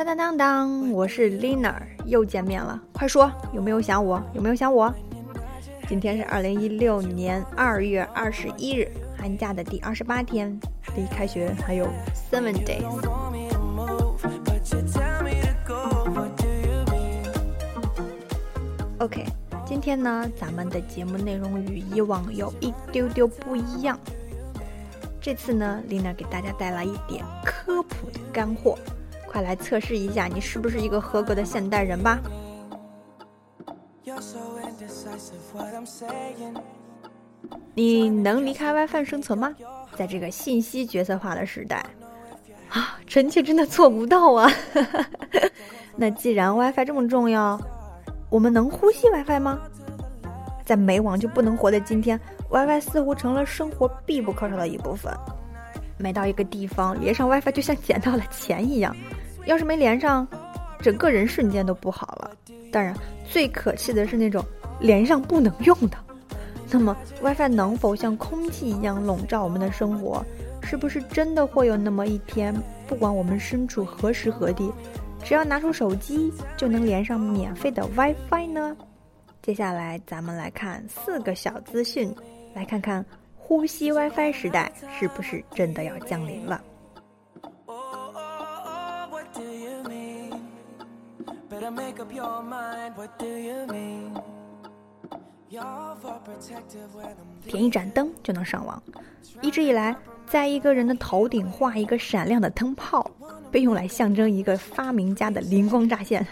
当当当当，我是 Lina，又见面了。快说，有没有想我？有没有想我？今天是二零一六年二月二十一日，寒假的第二十八天，离开学还有 seven days。OK，今天呢，咱们的节目内容与以往有一丢丢不一样。这次呢，Lina 给大家带来一点科普的干货。快来测试一下，你是不是一个合格的现代人吧？你能离开 WiFi 生存吗？在这个信息角色化的时代，啊，臣妾真的做不到啊！那既然 WiFi 这么重要，我们能呼吸 WiFi 吗？在没网就不能活的今天，WiFi 似乎成了生活必不可少的一部分。每到一个地方，连上 WiFi 就像捡到了钱一样。要是没连上，整个人瞬间都不好了。当然，最可气的是那种连上不能用的。那么，WiFi 能否像空气一样笼罩我们的生活？是不是真的会有那么一天，不管我们身处何时何地，只要拿出手机就能连上免费的 WiFi 呢？接下来，咱们来看四个小资讯，来看看呼吸 WiFi 时代是不是真的要降临了。Make up your mind what do you mean？点一盏灯就能上网。一直以来，在一个人的头顶画一个闪亮的灯泡，被用来象征一个发明家的灵光乍现。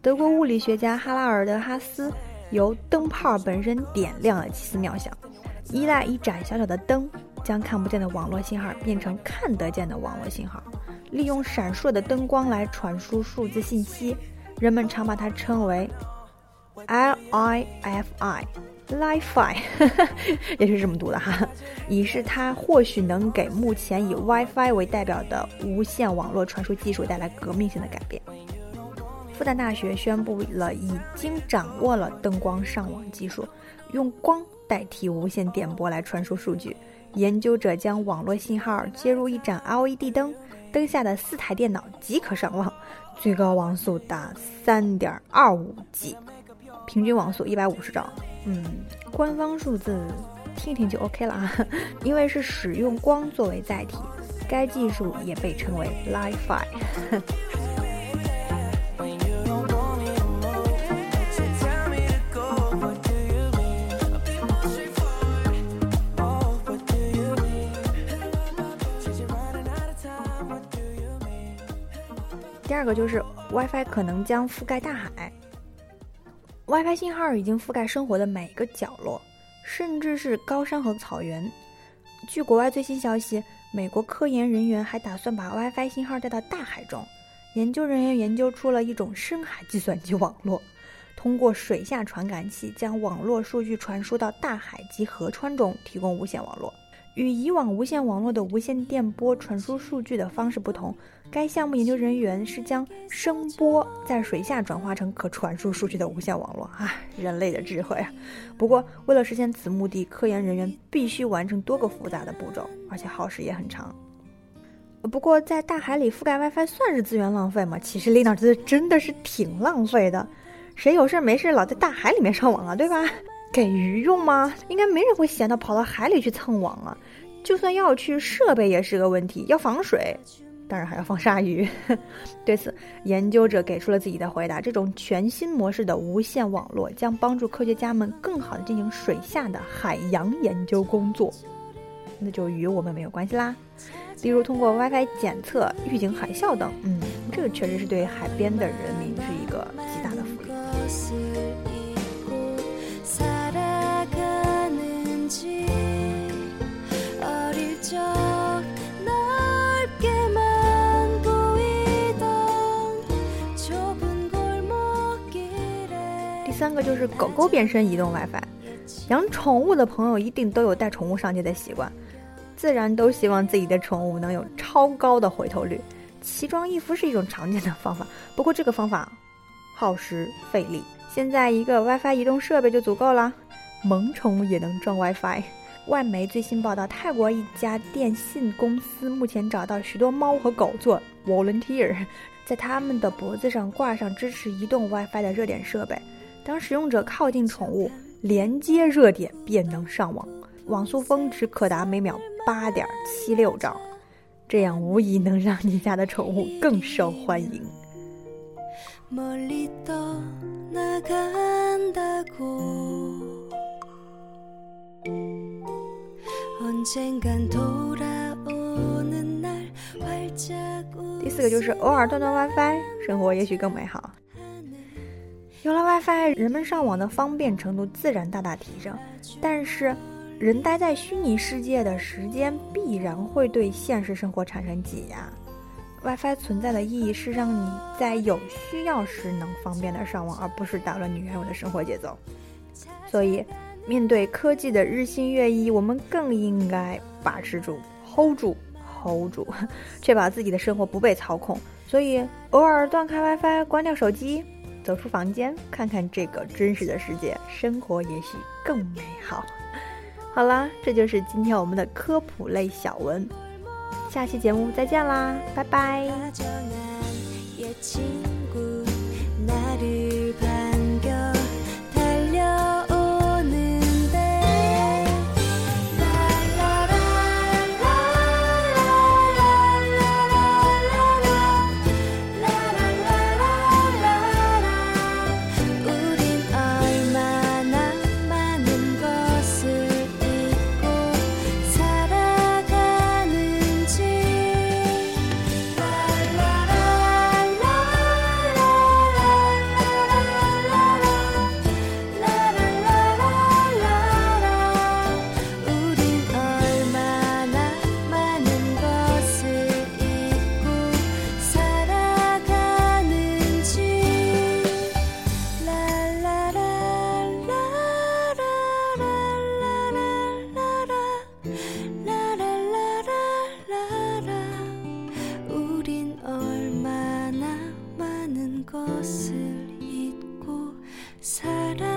德国物理学家哈拉尔德·哈斯由灯泡本身点亮了奇思妙想，依赖一盏小小的灯，将看不见的网络信号变成看得见的网络信号，利用闪烁的灯光来传输数字信息。人们常把它称为 L I F I，Li-Fi，也是这么读的哈，以示它或许能给目前以 WiFi 为代表的无线网络传输技术带来革命性的改变。复旦大学宣布了已经掌握了灯光上网技术，用光代替无线电波来传输数据。研究者将网络信号接入一盏 LED 灯，灯下的四台电脑即可上网。最高网速达三点二五 G，平均网速一百五十兆。嗯，官方数字听听就 OK 了啊，因为是使用光作为载体，该技术也被称为 Li-Fi。第二个就是 WiFi 可能将覆盖大海，WiFi 信号已经覆盖生活的每个角落，甚至是高山和草原。据国外最新消息，美国科研人员还打算把 WiFi 信号带到大海中。研究人员研究出了一种深海计算机网络，通过水下传感器将网络数据传输到大海及河川中，提供无线网络。与以往无线网络的无线电波传输数据的方式不同，该项目研究人员是将声波在水下转化成可传输数据的无线网络。啊，人类的智慧啊！不过，为了实现此目的，科研人员必须完成多个复杂的步骤，而且耗时也很长。不过，在大海里覆盖 WiFi 算是资源浪费吗？其实，丽娜觉得真的是挺浪费的。谁有事没事老在大海里面上网啊？对吧？给鱼用吗？应该没人会闲到跑到海里去蹭网啊！就算要去，设备也是个问题，要防水，当然还要防鲨鱼。对此，研究者给出了自己的回答：这种全新模式的无线网络将帮助科学家们更好地进行水下的海洋研究工作，那就与我们没有关系啦。例如，通过 WiFi 检测、预警海啸等。嗯，这个确实是对海边的人民是一个极大的福利。三个就是狗狗变身移动 WiFi，养宠物的朋友一定都有带宠物上街的习惯，自然都希望自己的宠物能有超高的回头率。奇装异服是一种常见的方法，不过这个方法耗时费力。现在一个 WiFi 移动设备就足够了，萌宠也能装 WiFi。外媒最新报道，泰国一家电信公司目前找到许多猫和狗做 volunteer。在他们的脖子上挂上支持移动 WiFi 的热点设备，当使用者靠近宠物，连接热点便能上网，网速峰值可达每秒八点七六兆，这样无疑能让你家的宠物更受欢迎。第四个就是偶尔断断 WiFi，生活也许更美好。有了 WiFi，人们上网的方便程度自然大大提升。但是，人待在虚拟世界的时间必然会对现实生活产生挤压。WiFi 存在的意义是让你在有需要时能方便的上网，而不是打乱你原有的生活节奏。所以，面对科技的日新月异，我们更应该把持住，hold 住。hold 住，确保自己的生活不被操控。所以，偶尔断开 WiFi，关掉手机，走出房间，看看这个真实的世界，生活也许更美好。好啦，这就是今天我们的科普类小文，下期节目再见啦，拜拜。 많은 것을 잊고 살아